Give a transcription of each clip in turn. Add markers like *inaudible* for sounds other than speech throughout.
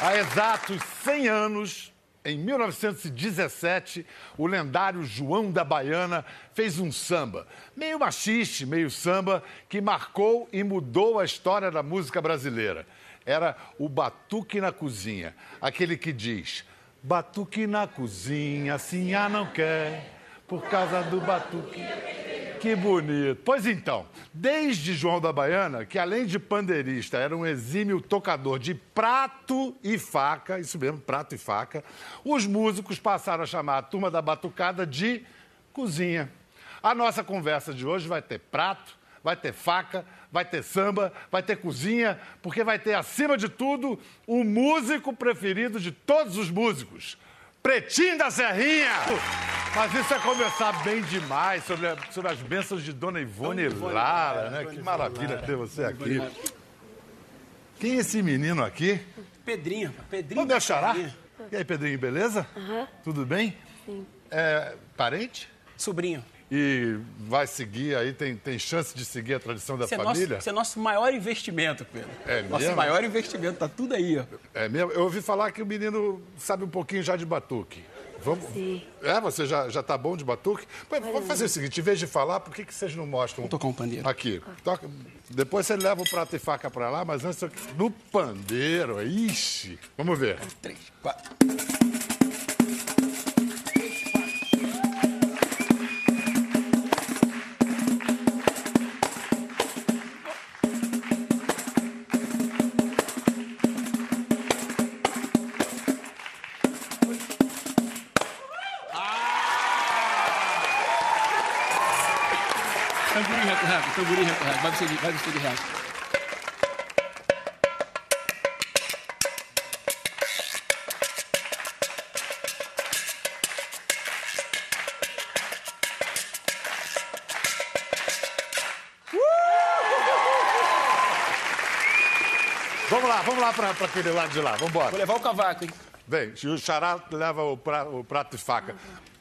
Há exatos 100 anos, em 1917, o lendário João da Baiana fez um samba, meio machiste, meio samba, que marcou e mudou a história da música brasileira. Era o Batuque na Cozinha, aquele que diz: Batuque na cozinha, assim a não quer, por causa do batuque. Que bonito. Pois então, desde João da Baiana, que além de pandeirista era um exímio tocador de prato e faca, isso mesmo, prato e faca, os músicos passaram a chamar a turma da batucada de cozinha. A nossa conversa de hoje vai ter prato, vai ter faca, vai ter samba, vai ter cozinha, porque vai ter, acima de tudo, o músico preferido de todos os músicos. Pretinho da Serrinha! Mas isso é começar bem demais sobre, a- sobre as bênçãos de Dona Ivone Lara, né? Que maravilha ter você aqui. Quem é esse menino aqui? Pedrinho, Pedrinho. Vamos deixar lá? E aí, Pedrinho, beleza? Tudo bem? Sim. É, parente? Sobrinho. E vai seguir aí, tem, tem chance de seguir a tradição da Esse é, família? nosso, esse é nosso maior investimento, Pedro. É Nosso mesmo? maior investimento, tá tudo aí, ó. É mesmo? Eu ouvi falar que o menino sabe um pouquinho já de batuque. Vamos... Sim. É, você já, já tá bom de batuque? Mas vamos fazer o seguinte, em vez de falar, por que, que vocês não mostram... Vou tocar um pandeiro. Aqui. Toca... Depois você leva o prato e faca pra lá, mas antes... No pandeiro, ixi. Vamos ver. Três, quatro. Reto. Vai você de reto. Vamos lá, vamos lá pra, pra aquele lado de lá. Vamos embora. Vou levar o cavaco, hein? Vem, o xará leva o, pra- o prato e faca.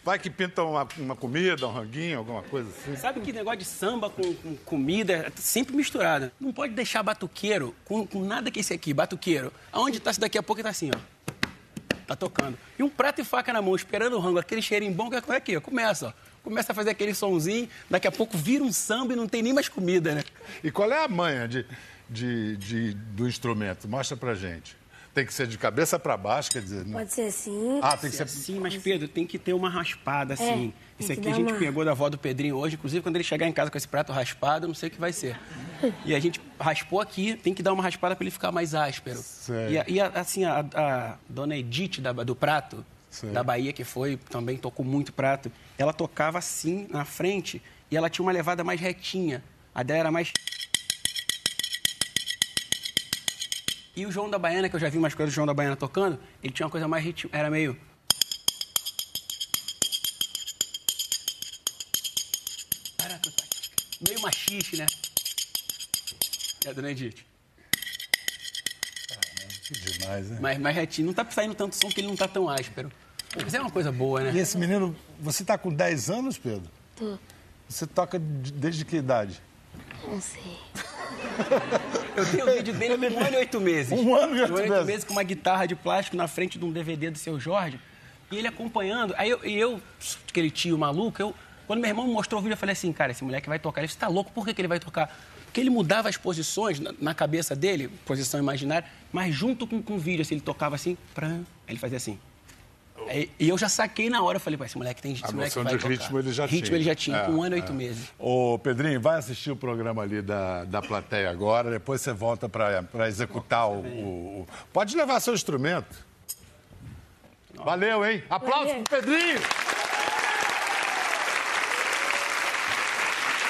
Vai que pinta uma, uma comida, um ranguinho, alguma coisa assim. Sabe que negócio de samba com, com comida é sempre misturado. Não pode deixar batuqueiro com, com nada que esse aqui, batuqueiro. Aonde tá, se daqui a pouco tá assim, ó. Tá tocando. E um prato e faca na mão, esperando o rango, aquele cheirinho bom que é aqui, ó. Começa, ó. Começa a fazer aquele sonzinho, daqui a pouco vira um samba e não tem nem mais comida, né? E qual é a manha de, de, de- do instrumento? Mostra pra gente. Tem que ser de cabeça pra baixo, quer dizer... não- Pode ser assim. Ah, tem que ser... Sim, mas Pedro, tem que ter uma raspada assim. É, Esse que aqui a gente uma- pegou da avó do Pedrinho hoje, inclusive quando ele chegar em casa com esse prato raspado, eu não sei o que vai ser. E a gente raspou aqui, tem que dar uma raspada para ele ficar mais áspero. E, a- e a- assim, a, a dona Edith da- do prato, Sei. da Bahia, que foi, também tocou muito prato, ela tocava assim na frente e ela tinha uma levada mais retinha. A dela era mais. E o João da Baiana, que eu já vi umas coisas do João da Baiana tocando, ele tinha uma coisa mais ritmo, era meio. Meio machiste, né? É, dona Edith. Que demais, né? Mais, mais retinho. Não tá saindo tanto som que ele não tá tão áspero. Mas é uma coisa boa, E né? esse menino, você tá com 10 anos, Pedro? Tô. Você toca de- desde que idade? Não sei. *laughs* Eu tenho o vídeo dele com um ano e oito meses. Um ano e oito Um meses. com uma guitarra de plástico na frente de um DVD do seu Jorge. E ele acompanhando. Aí eu, e eu aquele tio maluco, eu, quando meu irmão me mostrou o vídeo, eu falei assim, cara, esse moleque vai tocar. Ele disse, tá louco, por que, que ele vai tocar? Porque ele mudava as posições na, na cabeça dele, posição imaginária, mas junto com, com o vídeo, assim, ele tocava assim, pram, aí ele fazia assim. Aí- e eu já saquei na hora, eu falei, pô, esse moleque tem esse A moleque noção vai de tocar. ritmo ele já ritmo tinha. ele já tinha, É, com um ano e é. oito meses. Ô, Pedrinho, vai assistir o programa ali da, da plateia agora, depois você volta para executar o, o- o- Pode levar seu instrumento. Valeu, hein? Aplausos Valeu. pro Pedrinho!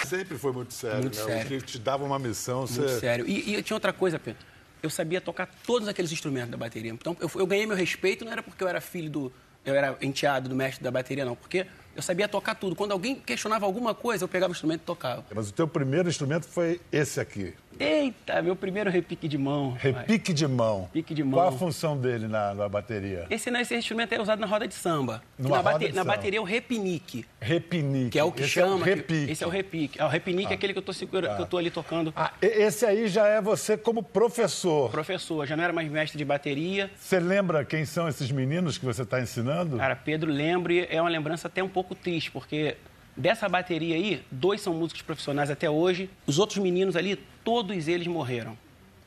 Sempre foi muito sério, Muito né? sério. O que te dava uma missão, Muito você... sério. E, e eu tinha outra coisa, Pedro. Eu sabia tocar todos aqueles instrumentos da bateria. Então, eu, eu ganhei meu respeito, não era porque eu era filho do. Eu era enteado do mestre da bateria, não. Porque eu sabia tocar tudo. Quando alguém questionava alguma coisa, eu pegava o instrumento e tocava. Mas o teu primeiro instrumento foi esse aqui. Eita, meu primeiro repique de mão. Repique de mão. Repique de mão. Qual a função dele na, na bateria? Esse não, esse instrumento é usado na roda de samba. Na, bate- de na samba. bateria é o repinique, Repinique. que é o que Esse chama. É o que- repique. esse é o repique. Ah, o repinique é aquele que eu tô segurando, que eu tô ali tocando. Ah, e- esse aí já é você como professor. Professor, já não era mais mestre de bateria. Você lembra quem são esses meninos que você está ensinando? Cara, Pedro, lembre, é uma lembrança até um pouco triste, porque dessa bateria aí, dois são músicos profissionais até hoje. Os outros meninos ali, todos eles morreram.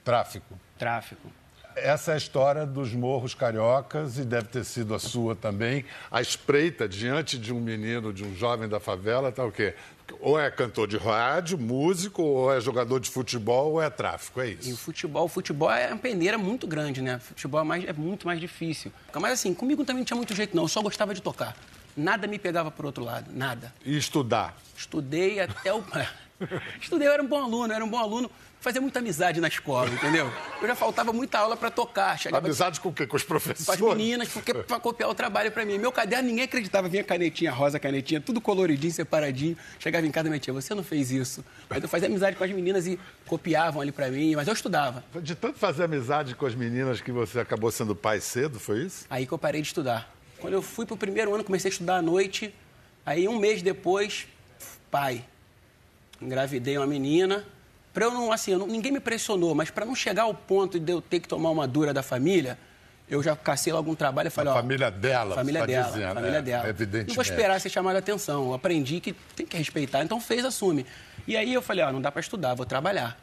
Tráfico. Tráfico. Essa é a história dos morros cariocas e deve ter sido a sua também. A espreita diante de um menino, de um jovem da favela, tá o quê? Ou é cantor de rádio, músico, ou é jogador de futebol, ou é tráfico, é E o isso. futebol, o futebol é uma peneira muito grande, né? O futebol é, mais- é muito mais difícil. Mas assim, comigo também não tinha muito jeito, não. Eu só gostava de tocar. Nada me pegava por outro lado, nada. E estudar. Estudei até o. *laughs* Estudei, eu era um bom aluno, era um bom aluno. Fazia muita amizade na escola, entendeu? Eu já faltava muita aula para tocar. Chegava Amizade com o quê? Com os com as professores? meninas, porque para copiar o trabalho para mim. Meu caderno, ninguém acreditava. Vinha canetinha rosa, canetinha, tudo coloridinho, separadinho. Chegava em casa e minha tia, você não fez isso. Mas eu fazia amizade com as meninas e copiavam ali para mim, mas eu estudava. De tanto fazer amizade com as meninas que você acabou sendo pai cedo, foi isso? Aí que eu parei de estudar. Quando eu fui pro primeiro ano, comecei a estudar à noite. Aí um mês depois, pai. Engravidei uma menina. Pra eu não, assim, eu não- ninguém me pressionou, mas para não chegar ao ponto de eu ter que tomar uma dura da família, eu já cacei logo um trabalho e falei, A ó... família dela, Família tá dela, dizendo, família é, dela. evidentemente. Não vou esperar ser chamado a atenção. Eu aprendi que tem que respeitar, então fez, assume. E aí eu falei, ó, não dá para estudar, vou trabalhar.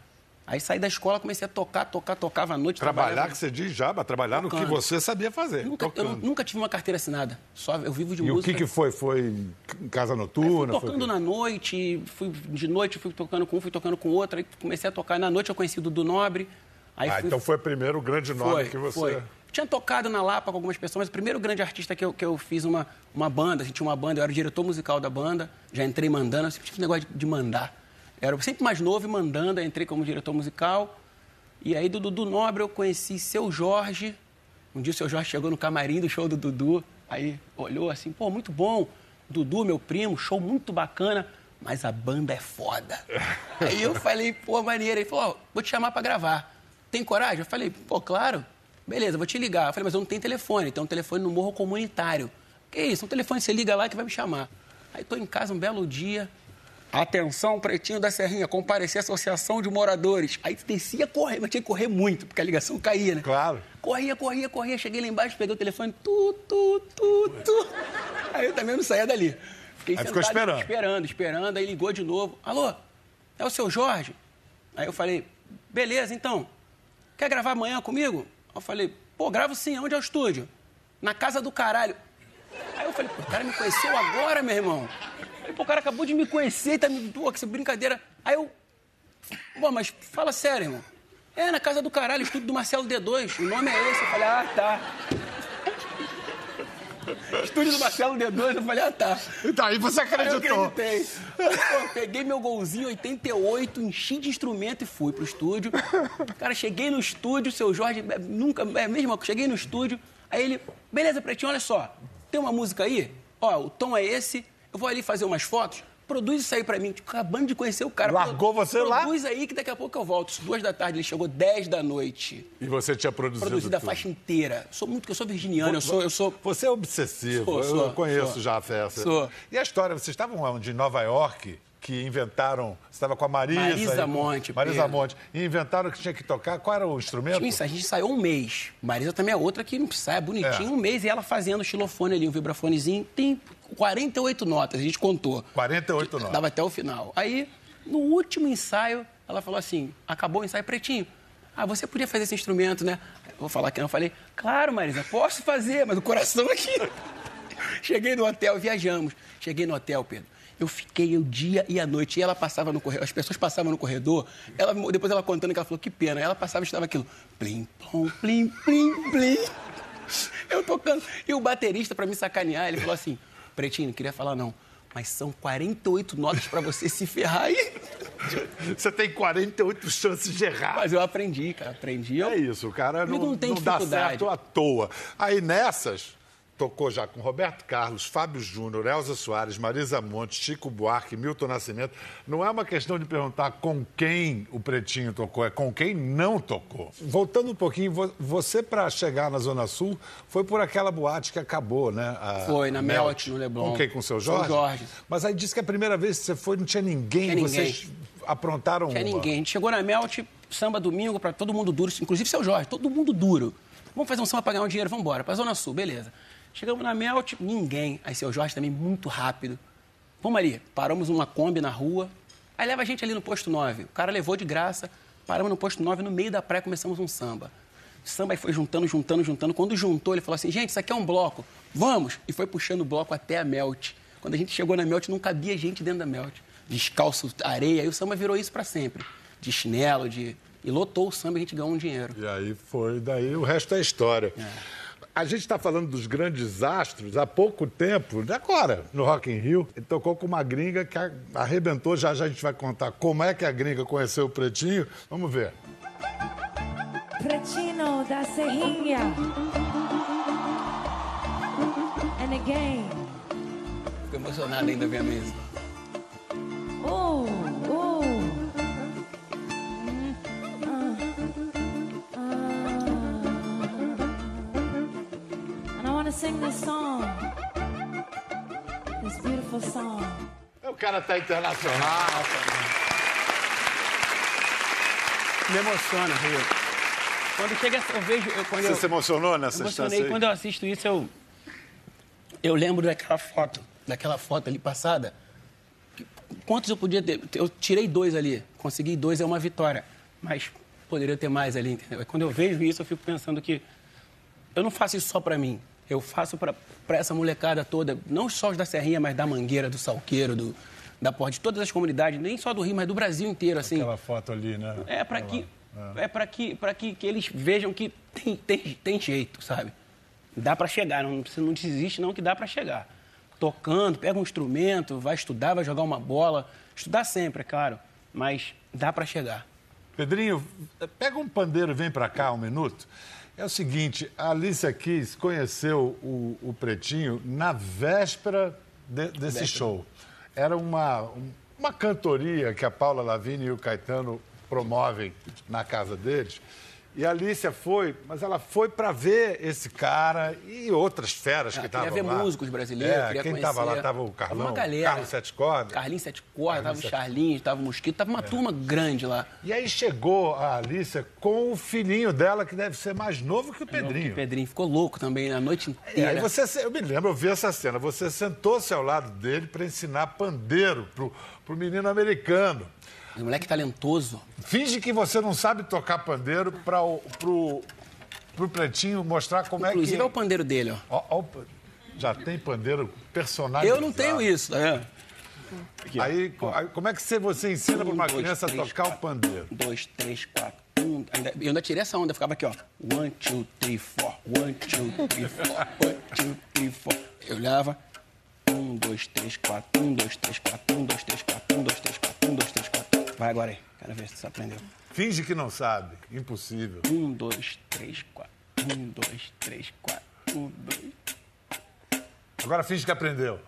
Aí saí da escola, comecei a tocar, tocar, tocava à noite. Trabalhar, trabalhava- que você diz já, mas trabalhar no que Tocando. você sabia fazer. Nunca, eu tocando. nunca tive uma carteira assinada. Só eu vivo de E o música. que, que foi? Foi em casa Aí noturna? fui Foi o tocando quê? na noite, fui de noite, fui tocando com um, fui tocando com outro, aí comecei a tocar. Na noite eu conheci o Dudu Nobre. Aí Ah, fui, então foi o primeiro grande nome foi, que você. foi. Tinha tocado na Lapa com algumas pessoas, mas o primeiro grande artista que eu, que eu fiz uma, uma banda, assim, tinha uma banda, eu era o diretor musical da banda, já entrei mandando, eu sempre tive esse negócio de mandar. Era sempre mais novo e mandando, entrei como diretor musical. E aí do Dudu Nobre eu conheci Seu Jorge. Um dia o Seu Jorge chegou no camarim do show do Dudu, aí olhou assim, pô, muito bom. Dudu, meu primo, show muito bacana, mas a banda é foda. *laughs* aí eu falei, pô, maneiro. Ele falou, ó, vou te chamar pra gravar. Tem coragem? Eu falei, pô, claro. Beleza, vou te ligar. Eu falei, mas eu não tenho telefone, tem um telefone no morro comunitário. Que isso? Um telefone, você liga lá que vai me chamar. Aí tô em casa um belo dia. Atenção, pretinho da Serrinha, comparecer à Associação de Moradores. Aí descia correndo, mas tinha que correr muito, porque a ligação caía, né? Claro. Corria, corria, corria. Cheguei lá embaixo, peguei o telefone, tu, tu, tu, tu. Aí eu também não saía dali. Fiquei Aí ficou esperando. Esperando, esperando. Aí ligou de novo. Alô, é o seu Jorge? Aí eu falei, beleza, então. Quer gravar amanhã comigo? Eu falei, pô, gravo sim. Onde é o estúdio? Na casa do caralho. Aí eu falei, pô, o cara me conheceu agora, meu irmão. Falei, pô, o cara acabou de me conhecer, tá me. Pô, que essa brincadeira. Aí eu. Pô, mas fala sério, irmão. É, na casa do caralho, estúdio do Marcelo D2. O nome é esse. Eu falei, ah, tá. Estúdio do Marcelo D2, eu falei, ah, tá. Então aí você Aí eu acreditou. acreditei. Pô, peguei meu golzinho 88, enchi de instrumento e fui pro estúdio. Cara, cheguei no estúdio, seu Jorge, é, nunca, é mesmo, cheguei no estúdio, aí ele, beleza, Pretinho, olha só, tem uma música aí, ó, o tom é esse, eu vou ali fazer umas fotos, produz isso aí pra mim. Tipo, acabando de conhecer o cara. Largou Pro- você lá? Produz aí que daqui a pouco eu volto. Às Duas da tarde, ele chegou 10 da noite. E você tinha produzido Produzido a tudo. faixa inteira. Sou muito, eu sou virginiano, eu sou, eu sou Você é obsessivo, Sou, eu sou, conheço sou. já a festa. Sou. E a história, vocês estavam onde? Em Nova York, que inventaram. Você estava com a Marisa. Marisa Monte, Marisa Pedro. Monte. E inventaram que tinha que tocar. Qual era o instrumento? Tinha a gente ensaiou um mês. Marisa também é outra que ensaia bonitinho É. um mês e ela fazendo o xilofone ali, um vibrafonezinho. Tem 48 notas, a gente contou. 48 notas. Dava até o final. Aí, no último ensaio, ela falou assim: acabou o ensaio pretinho. Ah, você podia fazer esse instrumento, né? Eu vou falar que não. Eu falei, claro, Marisa, posso fazer, mas o coração aqui. *laughs* Cheguei no hotel, viajamos. Cheguei no hotel, Pedro. Eu fiquei o dia e a noite. E ela passava no corredor, as pessoas passavam no corredor. Ela, depois ela contando que ela falou, que pena. Ela passava e estava aquilo. Plim, plom, plim, plim, plim. *laughs* Eu tocando. E o baterista, pra me sacanear, ele falou assim: Pretinho, não queria falar não. Mas são 48 notas pra você se ferrar aí. *laughs* Você tem 48 chances de errar. Mas eu aprendi, cara. Aprendi. Eu... É isso, o cara não, não tem dá certo à toa. Aí nessas, tocou já com Roberto Carlos, Fábio Júnior, Elza Soares, Marisa Monte, Chico Buarque, Milton Nascimento. Não é uma questão de perguntar com quem o Pretinho tocou, é com quem não tocou. Voltando um pouquinho, você para chegar na Zona Sul foi por aquela boate que acabou, né? A foi, na Melt, no Leblon. Com quem? Com o seu Jorge? Com Jorge. Mas aí disse que a primeira vez que você foi não tinha ninguém, tinha vocês ninguém. aprontaram não tinha uma. ninguém. A gente chegou na Melt, samba domingo, para todo mundo duro, inclusive seu Jorge, todo mundo duro. Vamos fazer um samba para ganhar um dinheiro, vamos embora. Para Zona Sul, beleza. Chegamos na Melt, ninguém. Aí seu Jorge também muito rápido. Vamos ali, paramos uma Kombi na rua. Aí leva a gente ali no posto 9. O cara levou de graça, paramos no posto 9, no meio da praia começamos um samba. O samba aí foi juntando, juntando, juntando. Quando juntou, ele falou assim: gente, isso aqui é um bloco, vamos! E foi puxando o bloco até a Melt. Quando a gente chegou na Melt, não cabia gente dentro da Melt. Descalço, areia, aí o samba virou isso para sempre. De chinelo, de. E lotou o samba e a gente ganhou um dinheiro. E aí foi, daí o resto é história. É. A gente está falando dos grandes astros há pouco tempo, agora, no Rock in Rio. Ele tocou com uma gringa que arrebentou. Já já a gente vai contar como é que a gringa conheceu o Pretinho. Vamos ver. Pretinho da Serrinha. And again. Fico emocionado ainda ver a sing this song. This beautiful song. O cara tá internacional. Me emociona, Rio. Quando chega, eu vejo. Eu, quando Você eu, se emocionou nessa emocionei. Quando eu assisto isso, eu. Eu lembro daquela foto, daquela foto ali passada. Quantos eu podia ter? Eu tirei dois ali. Consegui dois, é uma vitória. Mas poderia ter mais ali, entendeu? Quando eu vejo isso, eu fico pensando que eu não faço isso só para mim. Eu faço para essa molecada toda, não só os da Serrinha, mas da Mangueira, do Salqueiro, do, da Porta, de todas as comunidades, nem só do Rio, mas do Brasil inteiro, assim. Aquela foto ali, né? É para que, é. é para que, que, que eles vejam que tem, tem, tem jeito, sabe? Dá para chegar, não, você não desiste não que dá para chegar. Tocando, pega um instrumento, vai estudar, vai jogar uma bola, estudar sempre, é claro, mas dá para chegar. Pedrinho, pega um pandeiro e vem para cá um minuto. É o seguinte, a Alicia Keys conheceu o, o Pretinho na véspera de, desse véspera. show. Era uma, uma cantoria que a Paula Lavigne e o Caetano promovem na casa deles. E a Alicia foi, mas ela foi para ver esse cara e outras feras que estavam lá. Queria ver músicos brasileiros, é, quem estava lá estava o Carlão, Carlos Sete Cordas. Carlinhos Sete Cordas, estava o Charlinhos, estava o Mosquito, estava uma é. turma grande lá. E aí chegou a Alicia com o filhinho dela, que deve ser mais novo que o Pedrinho. Que o Pedrinho ficou louco também a noite inteira. E aí você, eu me lembro, eu vi essa cena, você sentou-se ao lado dele para ensinar pandeiro pro, pro menino americano. Um moleque talentoso. Finge que você não sabe tocar pandeiro para o pro, pro Pretinho mostrar como Inclusive, é que... Inclusive é o pandeiro dele, ó. ó, ó já tem pandeiro personagem. Eu não tenho isso, é. Aqui, aí, aí, como é que você, você ensina um, para uma dois, criança três, a tocar quatro, o pandeiro? Um, dois, três, quatro. Um, ainda, eu ainda tirei essa onda, ficava aqui, ó. One, two, three, four. One, two, three, four. One, two, three, four. Eu olhava. Um, dois, três, quatro. Um, dois, três, quatro. Um, dois, três, quatro. Um, dois, três, quatro. Um, dois, três, quatro. Vai agora aí. Quero ver se você aprendeu. Finge que não sabe. Impossível. Um, dois, três, quatro. Um, dois, três, quatro. Um, dois. Agora finge que aprendeu.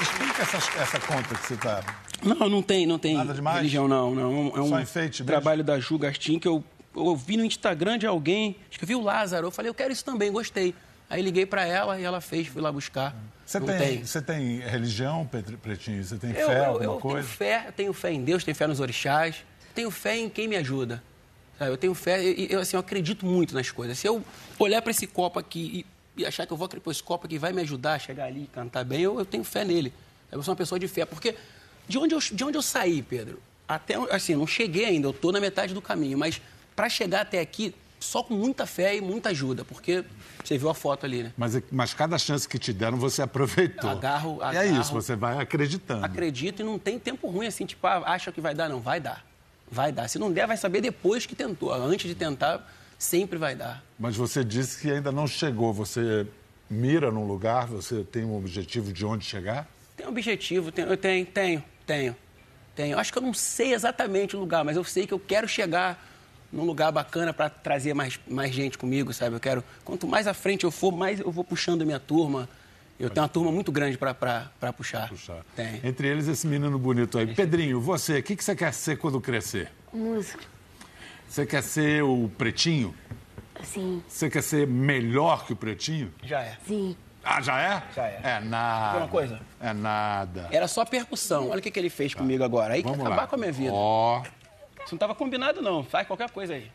Explica essa, essa conta que você está. Não, não tem, não tem Nada demais? religião, não. não. É um Só enfeite trabalho da Ju Gastin que eu, eu vi no Instagram de alguém, acho que eu vi o Lázaro, eu falei, eu quero isso também, gostei. Aí liguei para ela e ela fez, fui lá buscar. Você tem, tem, você tem religião, Pretinho? Você tem eu, fé, eu, alguma eu coisa? Tenho fé, eu tenho fé em Deus, tenho fé nos orixás, tenho fé em quem me ajuda. Eu tenho fé, e eu, assim, eu acredito muito nas coisas. Se eu olhar para esse copo aqui e, e, achar que eu vou acreditar esse copo aqui vai me ajudar a chegar ali e cantar bem, eu, eu tenho fé nele. Eu sou uma pessoa de fé. Porque de onde eu, de onde eu saí, Pedro? Até, assim, não cheguei ainda, eu estou na metade do caminho, mas para chegar até aqui, só com muita fé e muita ajuda, porque você viu a foto ali, né? Mas, mas cada chance que te deram, você aproveitou. Agarro, agarro. é isso, você vai acreditando. Acredito e não tem tempo ruim assim, tipo, ah, acha que vai dar, não, vai dar. Vai dar. Se não der, vai saber depois que tentou. Antes de tentar, sempre vai dar. Mas você disse que ainda não chegou. Você mira num lugar, você tem um objetivo de onde chegar? Tem objetivo, tenho, eu tenho, tenho, tenho. Eu acho que eu não sei exatamente o lugar, mas eu sei que eu quero chegar num lugar bacana para trazer mais, mais gente comigo, sabe? Eu quero. Quanto mais à frente eu for, mais eu vou puxando a minha turma. Eu tenho uma turma muito grande para puxar. Puxar. Tem. Entre eles, esse menino bonito aí. Pedrinho, você, o que, que você quer ser quando crescer? Música. Você quer ser o pretinho? Assim, Você quer ser melhor que o pretinho? Já é. sim. Ah, já é? Já é. É nada. Quer uma coisa? É nada. Era só percussão. Olha o que, que ele fez comigo agora. Aí Vamos acabar lá. com a minha vida. Ó, Isso não estava combinado, não. Faz qualquer coisa aí.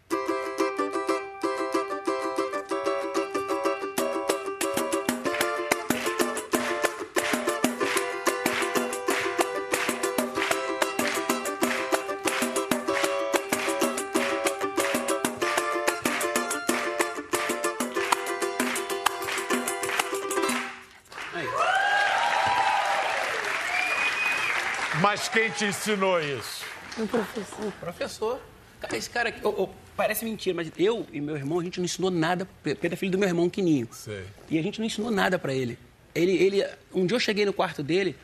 Mas quem te ensinou isso? Um professor. Professor. Cara, esse cara aqui, ô, ô, parece mentira, mas eu e meu irmão, a gente não ensinou nada. Pedro é filho do meu irmão Quininho. Sei. E a gente não ensinou nada pra ele. ele. Ele, Um dia eu cheguei no quarto dele,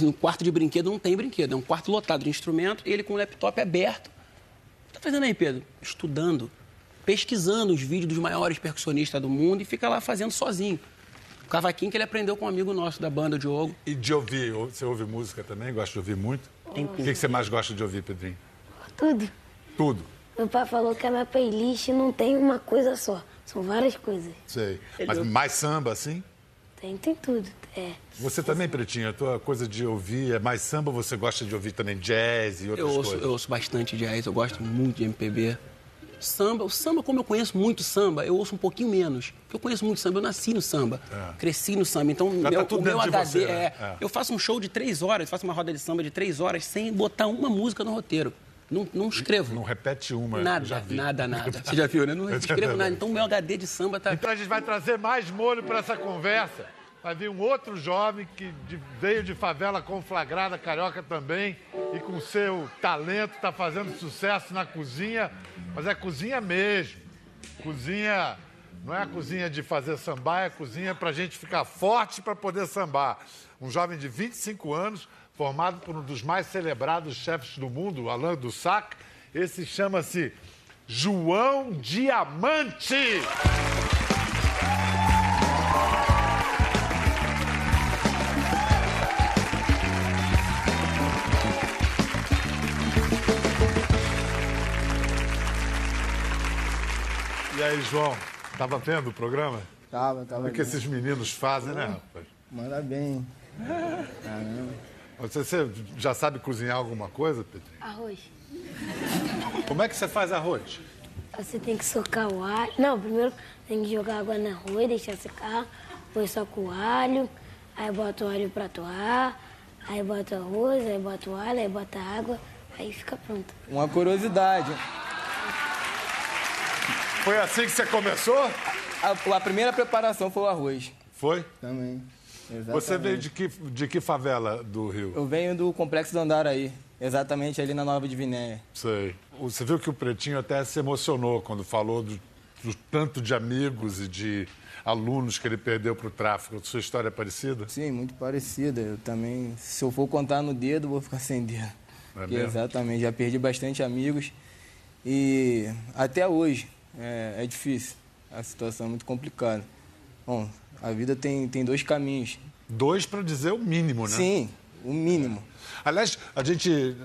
no quarto de brinquedo não tem brinquedo, é um quarto lotado de instrumento, e ele com o laptop aberto. O que tá fazendo aí, Pedro? Estudando, pesquisando os vídeos dos maiores percussionistas do mundo e fica lá fazendo sozinho. O cavaquinho que ele aprendeu com um amigo nosso da banda, o Diogo. E de ouvir? Você ouve música também? Gosta de ouvir muito? Tem O que, que você mais gosta de ouvir, Pedrinho? Tudo. Tudo. Meu pai falou que a minha playlist não tem uma coisa só. São várias coisas. Sei. Mas mais samba, assim? Tem, tem tudo. É. Você também, Pretinho, a tua coisa de ouvir é mais samba, você gosta de ouvir também jazz e outras Eu ouço, coisas? eu ouço bastante jazz, eu gosto muito de MPB. Samba, o samba, como eu conheço muito samba, eu ouço um pouquinho menos. Porque eu conheço muito samba, eu nasci no samba, cresci no samba. Então, Já tá meu, tudo o meu HD você, né? é, É. Eu faço um show de três horas, faço uma roda de samba de três horas sem botar uma música no roteiro. Não, não escrevo. Não repete uma, nada, nada, nada. *laughs* Você já viu, né? Não escrevo nada. Então, o meu HD de samba tá. Então a gente vai trazer mais molho para essa conversa. Vai vir um outro jovem que veio de favela conflagrada, carioca também, e com seu talento está fazendo sucesso na cozinha, mas é cozinha mesmo. Cozinha, não é a cozinha de fazer sambar, é a cozinha para a gente ficar forte para poder sambar. Um jovem de 25 anos, formado por um dos mais celebrados chefes do mundo, Alain Dussac. Esse chama-se João Diamante. E aí, João, tava vendo o programa? Tava, tava. O que esses meninos fazem, né, rapaz? Manda bem. Você, você já sabe cozinhar alguma coisa, Pedrinho? Arroz. Como é que você faz arroz? Você tem que socar o alho. Não, primeiro tem que jogar água no arroz, deixar secar. Depois soca o alho. Aí bota o alho pra atuar. Aí bota o arroz, aí bota o alho, aí bota a água. Aí fica pronto. Uma curiosidade. Foi assim que você começou? A, a primeira preparação foi o arroz. Foi. Também. Exatamente. Você veio de que, de que favela do Rio? Eu venho do Complexo do Andaraí. Exatamente ali na Nova Divinéia. Sei. Você viu que o Pretinho até se emocionou quando falou do, do tanto de amigos e de alunos que ele perdeu para o tráfico. Sua história é parecida? Sim, muito parecida. Eu também, se eu for contar no dedo, vou ficar *laughs* sem dedo. É Porque exatamente, já perdi bastante amigos. E até hoje é, é difícil. A situação é muito complicada. Bom, a vida tem, tem dois caminhos. Dois para dizer o mínimo, né? Sim, o mínimo. Aliás, a gente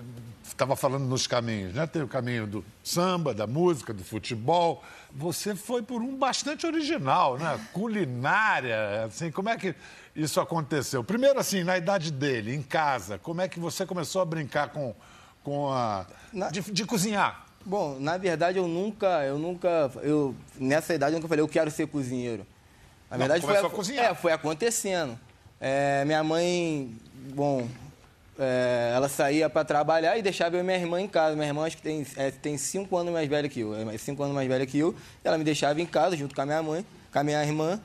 estava falando nos caminhos, né? Tem o caminho do samba, da música, do futebol. Você foi por um bastante original, né? Culinária, assim, como é que isso aconteceu? Primeiro, assim, na idade dele, em casa, como é que você começou a brincar com, com a... Na- De, de cozinhar? Bom, na verdade eu nunca, eu nunca, eu nessa idade eu nunca falei eu quero ser cozinheiro. Na Não, verdade foi, a cozinhar. é, foi acontecendo. É, minha mãe, bom, é, ela saía para trabalhar e deixava eu e minha irmã em casa. Minha irmã acho que tem, é, tem cinco anos mais velha que eu, é cinco anos mais velha que eu. Ela me deixava em casa junto com a minha mãe, com a minha irmã.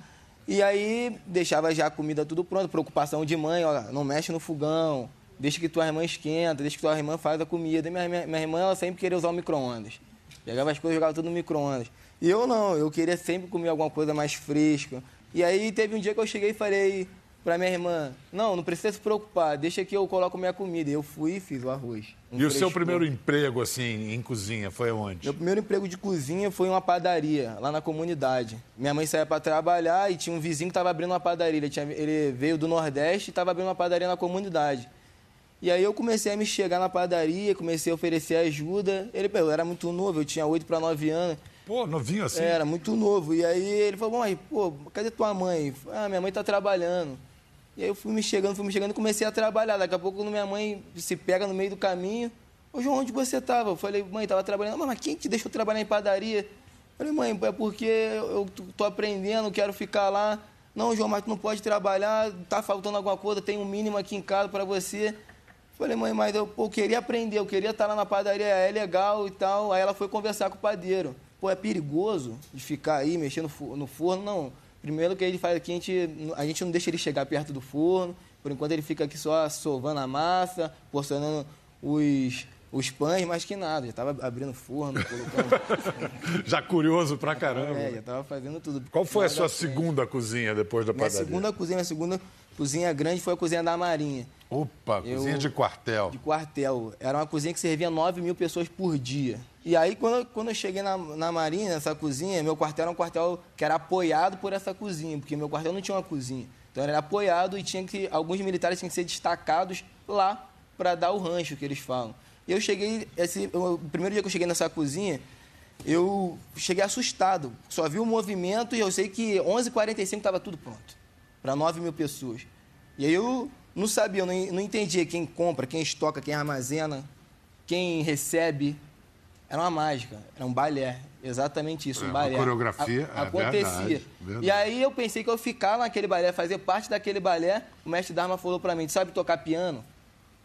E aí deixava já a comida tudo pronto, preocupação de mãe, ó, não mexe no fogão, deixa que tua irmã esquenta, deixa que tua irmã faz a comida. E minha, minha, minha irmã, ela sempre queria usar o micro-ondas. Pegava as coisas e jogava tudo no micro-ondas. E eu não, eu queria sempre comer alguma coisa mais fresca. E aí teve um dia que eu cheguei e falei, pra minha irmã, não, não precisa se preocupar, deixa que eu coloco minha comida. E eu fui e fiz o arroz. Um E o seu primeiro emprego, assim, em cozinha, foi onde? Meu primeiro emprego de cozinha foi em uma padaria, lá na comunidade. Minha mãe saía para trabalhar e tinha um vizinho que estava abrindo uma padaria. Ele, tinha- ele veio do Nordeste e estava abrindo uma padaria na comunidade. E aí eu comecei a me chegar na padaria, comecei a oferecer ajuda. Ele, eu era muito novo, eu tinha 8 para 9 anos. Pô, novinho assim? Era muito novo. E aí ele falou, mãe, pô, cadê tua mãe? Ah, minha mãe tá trabalhando. E aí eu fui me chegando, fui me chegando e comecei a trabalhar. Daqui a pouco minha mãe se pega no meio do caminho. Ô João, onde você tava? Eu falei, mãe, tava trabalhando. "Mas, quem te deixou trabalhar em padaria? Eu falei, mãe, é porque eu tô- tô aprendendo, quero ficar lá. Não, João, mas tu não pode trabalhar, tá faltando alguma coisa, tem um mínimo aqui em casa para você. Falei, mãe, mas eu, pô, eu queria aprender, eu queria estar lá na padaria, é legal e tal. Aí ela foi conversar com o padeiro. Pô, é perigoso de ficar aí mexendo no forno? Não. Primeiro que ele faz aqui, a gente, a gente não deixa ele chegar perto do forno. Por enquanto ele fica aqui só sovando a massa, porcionando os, os pães, mas que nada. Já estava abrindo forno, colocando. *laughs* Já curioso pra caramba. é, já estava fazendo tudo. Qual foi a sua segunda cozinha depois da Minha padaria? segunda cozinha, minha segunda cozinha grande foi a cozinha da Marinha. Opa, Eu- cozinha de quartel. de quartel. Era uma cozinha que servia 9 mil pessoas por dia. E aí, quando, eu- quando eu cheguei na, na Marinha, nessa cozinha, meu quartel era um quartel que era apoiado por essa cozinha, porque meu quartel não tinha uma cozinha. Então, era apoiado e tinha que alguns militares tinham que ser destacados lá para dar o rancho, que eles falam. E eu cheguei, esse, o primeiro dia que eu cheguei nessa cozinha, eu cheguei assustado. Só vi o movimento e eu sei que 11h45 estava tudo pronto. Para 9 mil pessoas. E aí eu não sabia, eu não, não entendia quem compra, quem estoca, quem armazena, quem recebe. Era uma mágica, era um balé. Exatamente isso, É, um uma balé. coreografia, A- é acontecia. verdade, verdade. E aí eu pensei que eu ficar naquele balé, fazer parte daquele balé. O mestre Dharma falou para mim, "Tu sabe tocar piano?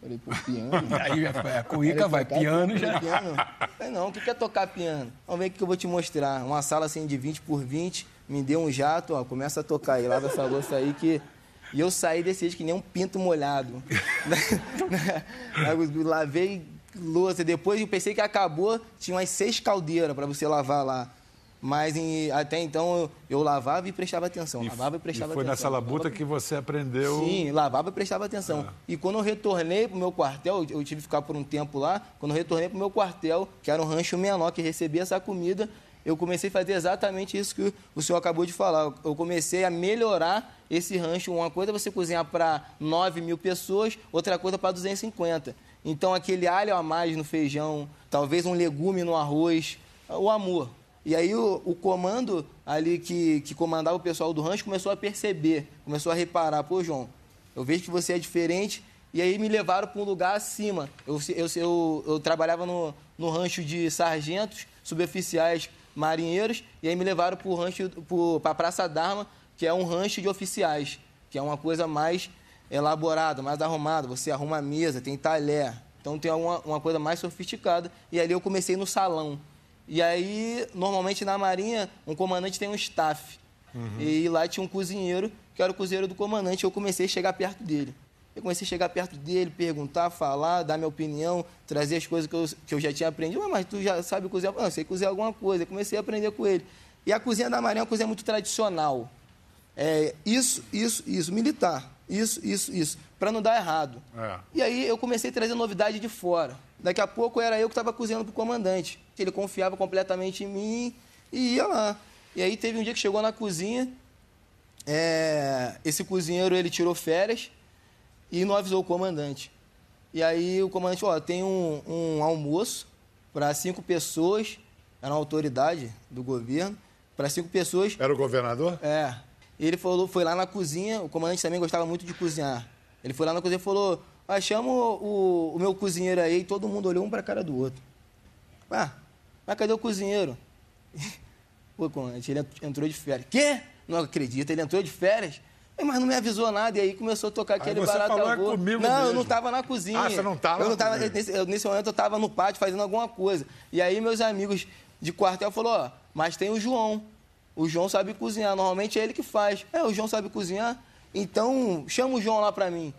Eu falei, pô, piano? *laughs* Aí a cuíca vai, piano já. Piano? Falei, não, o que que é tocar piano? Vamos ver o que eu vou te mostrar. Uma sala assim de 20 por 20, me deu um jato, ó, começa a tocar aí, lava essa louça aí que. E eu saí desse jeito que nem um pinto molhado. *laughs* Lavei louça. Depois eu pensei que acabou, tinha umas seis caldeiras para você lavar lá. Mas em- até então eu, eu lavava e prestava atenção. lavava e prestava e foi atenção. nessa labuta que você aprendeu. Sim, lavava e prestava atenção. E quando eu retornei para o meu quartel, eu tive que ficar por um tempo lá, quando eu retornei para o meu quartel, que era um rancho menor que recebia essa comida, eu comecei a fazer exatamente isso que o senhor acabou de falar. Eu comecei a melhorar esse rancho. Uma coisa é você cozinhar para 9 mil pessoas, outra coisa para 250. Então, aquele alho a mais no feijão, talvez um legume no arroz, o amor. E aí o, o comando ali que, que comandava o pessoal do rancho começou a perceber, começou a reparar, pô, João, eu vejo que você é diferente, e aí me levaram para um lugar acima. Eu, eu, eu, eu trabalhava no, no rancho de sargentos, suboficiais marinheiros, e aí me levaram para o rancho, para a Praça Dharma, que é um rancho de oficiais, que é uma coisa mais elaborada, mais arrumada. Você arruma a mesa, tem talher, então tem uma, uma coisa mais sofisticada. E ali eu comecei no salão. E aí, normalmente na Marinha, um comandante tem um staff. E lá tinha um cozinheiro, que era o cozinheiro do comandante. Eu comecei a chegar perto dele. Eu comecei a chegar perto dele, perguntar, falar, dar minha opinião, trazer as coisas que eu, que eu já tinha aprendido. "Ué, mas tu já sabe cozinhar? Não, eu sei cozinhar alguma coisa. Eu comecei a aprender com ele. E a cozinha da Marinha é uma cozinha muito tradicional. É isso, isso, isso, militar. Isso, isso, isso. Para não dar errado. É. E aí eu comecei a trazer novidade de fora. Daqui a pouco era eu que estava cozinhando para o comandante. Ele confiava completamente em mim e ia lá. E aí teve um dia que chegou na cozinha, é, esse cozinheiro ele tirou férias e não avisou o comandante. E aí o comandante, ó, tem um, um almoço para cinco pessoas, era uma autoridade do governo, para cinco pessoas, Era o governador? é. Ele falou, foi lá na cozinha, o comandante também gostava muito de cozinhar. Ele foi lá na cozinha e falou, ah, chama o, o- o meu cozinheiro aí, e todo mundo olhou um para a cara do outro. Ah, mas cadê o cozinheiro? *laughs* Pô, comandante, ele ent- entrou de férias. Quê? Não acredito, ele entrou de férias? "É, Mas não me avisou nada, e aí começou a tocar aquele você barato falou, é comigo Não, eu mesmo. não estava na cozinha. Ah, você não tava Eu não tava, nesse, eu- nesse momento eu estava no pátio fazendo alguma coisa. E aí meus amigos de quartel falaram, ó, mas tem o João. O João sabe cozinhar, normalmente é ele que faz. É, o João sabe cozinhar, então chama o João lá pra mim.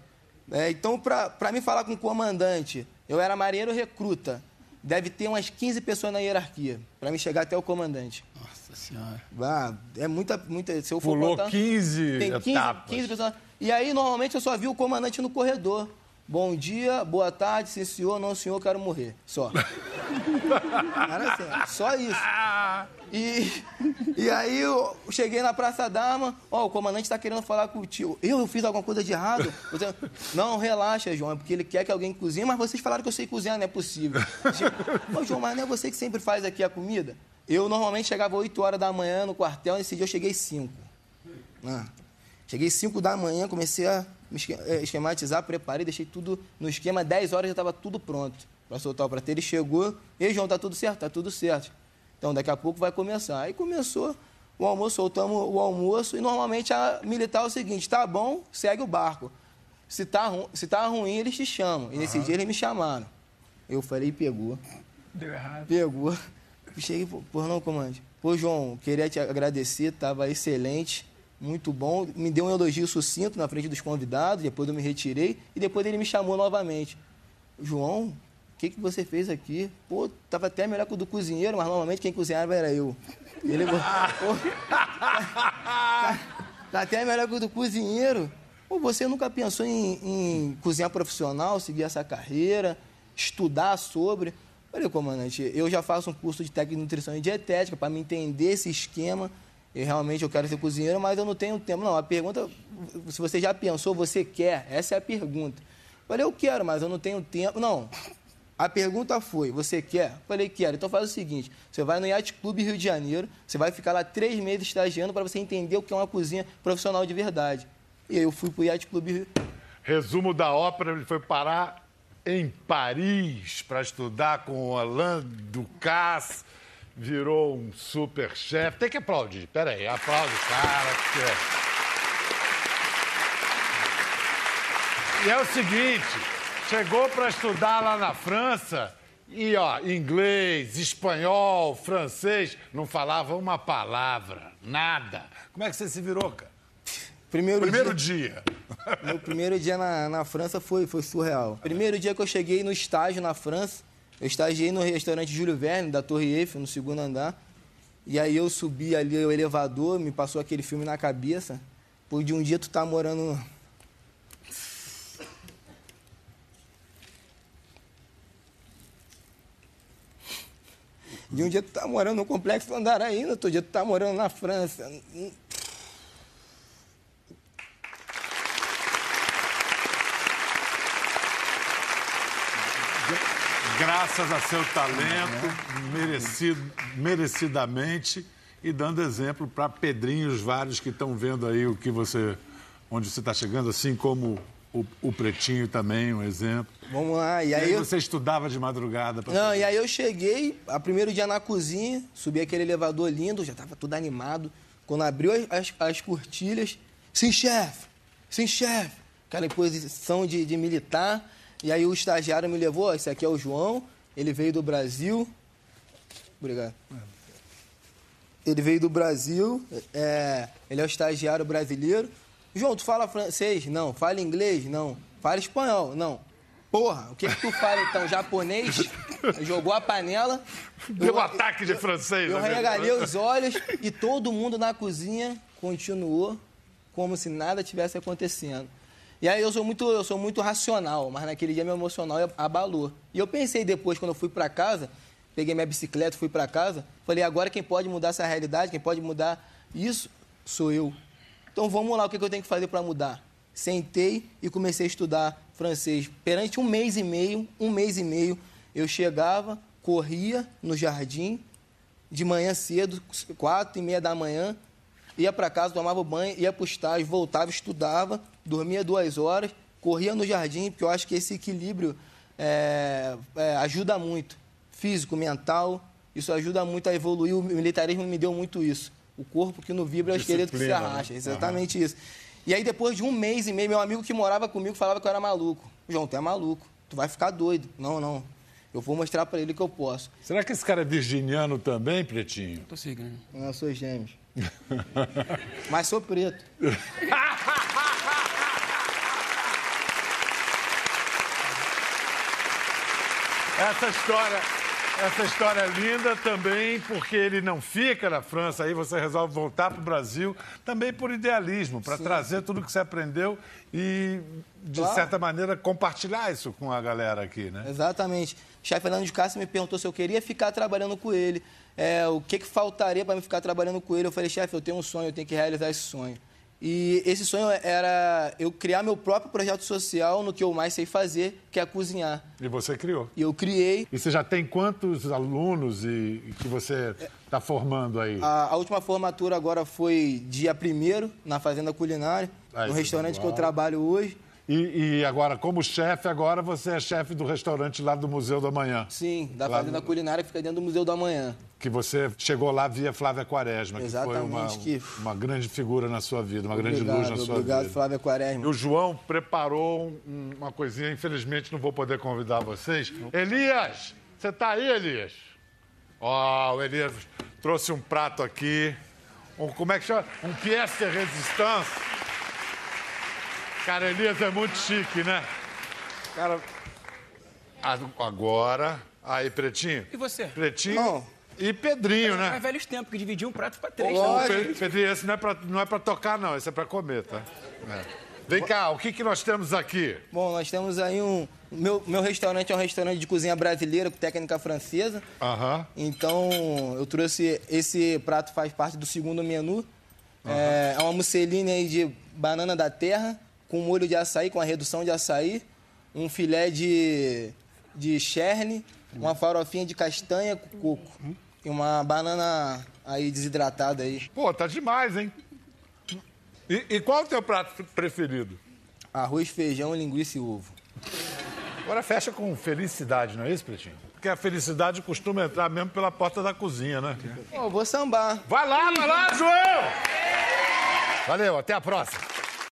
É, então, pra, pra mim falar com o comandante, eu era marinheiro recruta. Deve ter umas 15 pessoas na hierarquia, pra me chegar até o comandante. Nossa senhora. Ah, é muita, muita. Se eu for Pulou contar, 15 tem 15, etapas. 15 pessoas. E aí, normalmente, eu só vi o comandante no corredor. Bom dia, boa tarde, sim senhor, não senhor, quero morrer. Só. Era assim, só isso. E, e aí eu cheguei na Praça Dama, ó, o comandante tá querendo falar contigo. Eu, eu fiz alguma coisa de errado? Você, não, relaxa, João, é porque ele quer que alguém cozinhe, mas vocês falaram que eu sei cozinhar, não é possível. Tipo, João, mas não é você que sempre faz aqui a comida? Eu normalmente chegava 8 horas da manhã no quartel, nesse dia eu cheguei 5. Ah, cheguei 5 da manhã, comecei a esquematizar, preparei, deixei tudo no esquema, 10 horas já estava tudo pronto para soltar o prato. Ele chegou, ei, João, tá tudo certo? Tá tudo certo. Então, daqui a pouco vai começar. Aí começou o almoço, soltamos o almoço, e normalmente a militar é o seguinte, tá bom, segue o barco. Se tá, ru- se tá ruim, eles te chamam. E nesse dia eles me chamaram. Eu falei, pegou. Deu errado. Pegou. *laughs* Cheguei, pô, por não, comandante. Pô, João, queria te agradecer, tava excelente, muito bom. Me deu um elogio sucinto na frente dos convidados, depois eu me retirei e depois ele me chamou novamente. João, o que, que você fez aqui? Pô, tava até melhor que o do cozinheiro, mas normalmente quem cozinhava era eu. Ele, pô, *laughs* tá, tá até melhor que o do cozinheiro. Pô, você nunca pensou em, em cozinhar profissional, seguir essa carreira, estudar sobre? Falei, comandante, eu já faço um curso de técnica de nutrição e dietética para me entender esse esquema. E realmente eu quero ser cozinheiro, mas eu não tenho tempo. Não, a pergunta, se você já pensou, você quer? Essa é a pergunta. Falei, eu quero, mas eu não tenho tempo. Não. A pergunta foi, você quer? Falei, quero. Então faz o seguinte, você vai no Yacht Clube Rio de Janeiro, você vai ficar lá três meses estagiando para você entender o que é uma cozinha profissional de verdade. E eu fui pro Yacht Clube Rio... Resumo da ópera, ele foi parar em Paris para estudar com o Alain Ducasse, virou um super chefe. Tem que aplaudir, peraí, aplaude o cara. Porque... E é o seguinte, chegou para estudar lá na França e, ó, inglês, espanhol, francês, não falava uma palavra, nada. Como é que você se virou, cara? Primeiro, Primeiro dia... dia. Meu primeiro dia na, na França foi, foi surreal. Primeiro dia que eu cheguei no estágio na França, eu estagiei no restaurante Júlio Verne, da Torre Eiffel, no segundo andar. E aí eu subi ali o elevador, me passou aquele filme na cabeça. Por de um dia tu tá morando... De um dia tu tá morando no Complexo do Andaraí, no outro dia tu tá morando na França. Graças a seu talento, merecido, merecidamente, e dando exemplo para Pedrinhos vários que estão vendo aí o que você, onde você está chegando, assim como o, o Pretinho também, um exemplo. Vamos lá, e E aí... aí eu- você estudava de madrugada para Não, e aí eu cheguei, a primeiro dia na cozinha, subi aquele elevador lindo, já estava tudo animado. Quando abriu as, as, as cortilhas, sim, chefe, sim, chefe. Aquela posição de, de militar. E aí o estagiário me levou, ó, esse aqui é o João, ele veio do Brasil. Obrigado. Ele veio do Brasil, é, ele é o estagiário brasileiro. João, tu fala francês? Não. Fala inglês? Não. Fala espanhol? Não. Porra, o que que tu fala então? Japonês? *laughs* Jogou a panela. Deu eu- um ataque de francês. Eu né? regalei os olhos e todo mundo na cozinha continuou como se nada tivesse acontecendo. E aí eu sou muito, eu sou muito racional, mas naquele dia meu emocional abalou. E eu pensei depois, quando eu fui para casa, peguei minha bicicleta, fui para casa, falei, agora quem pode mudar essa realidade, quem pode mudar isso, sou eu. Então vamos lá, o que eu tenho que fazer para mudar? Sentei e comecei a estudar francês. Perante um mês e meio, um mês e meio, eu chegava, corria no jardim, de manhã cedo, quatro e meia da manhã, ia para casa, tomava banho, ia para o estágio, voltava, estudava, dormia duas horas, corria no jardim, porque eu acho que esse equilíbrio é, é, ajuda muito, físico, mental, isso ajuda muito a evoluir. O militarismo me deu muito isso. O corpo que não vibra, é o esqueleto que se né? arracha. Exatamente isso. E aí, depois de um mês e meio, meu amigo que morava comigo falava que eu era maluco. João, tu é maluco, tu vai ficar doido. Não, não. Eu vou mostrar para ele que eu posso. Será que esse cara é virginiano também, Pretinho? Tô seguindo. Eu sou gêmeos. *laughs* Mas sou preto. *laughs* Essa história, Essa história é linda também porque ele não fica na França, aí você resolve voltar para o Brasil, também por idealismo, para trazer tudo que você aprendeu e, de Claro. certa maneira, compartilhar isso com a galera aqui, né? Exatamente. O chefe Fernando de Castro me perguntou se eu queria ficar trabalhando com ele. É, o que, que faltaria para me ficar trabalhando com ele? Eu falei, chefe, eu tenho um sonho, eu tenho que realizar esse sonho. E esse sonho era eu criar meu próprio projeto social no que eu mais sei fazer, que é cozinhar. E você criou. E eu criei. E você já tem quantos alunos e, e que você está formando aí? A, a última formatura agora foi dia 1 na Fazenda Culinária, Ah, no é restaurante que eu trabalho hoje. E, e agora, como chefe, agora você é chefe do restaurante lá do Museu da Manhã. Sim, da Lá Fazenda no- Culinária que fica dentro do Museu da Manhã. Que você chegou lá via Flávia Quaresma, que foi uma, Exatamente, que- uma grande figura na sua vida, uma grande Obrigado, luz na sua obrigado, vida. Flávia E Quaresma. o João preparou um- uma coisinha, infelizmente não vou poder convidar vocês. Elias, você tá aí, Elias? Ó, o Elias trouxe um prato aqui. Um, como é que chama? Um pièce de resistance. Cara, Elias é muito chique, né? Cara, a- agora... Aí, Pretinho. E você? Pretinho Não. e Pedrinho, né? É velhos tempos, que dividir um prato para três. Pe- Pedrinho, esse não é, pra, não é pra tocar, não. Esse é pra comer, tá? É. Vem cá, o que, que nós temos aqui? Bom, nós temos aí um. Meu, meu restaurante é um restaurante de cozinha brasileira com técnica francesa. Aham. Então, eu trouxe. Esse prato faz parte do segundo menu. É, é uma musseline aí de banana da terra, com molho de açaí, com a redução de açaí. Um filé de, de cherne, uma farofinha de castanha com coco. E uma banana aí desidratada aí. Pô, tá demais, hein? E, e qual é o teu prato preferido? Arroz, feijão, linguiça e ovo. Agora fecha com felicidade, não é isso, Pretinho? Porque a felicidade costuma entrar mesmo pela porta da cozinha, né? Pô, eu vou sambar. Vai lá, vai lá, João! Valeu, até a próxima.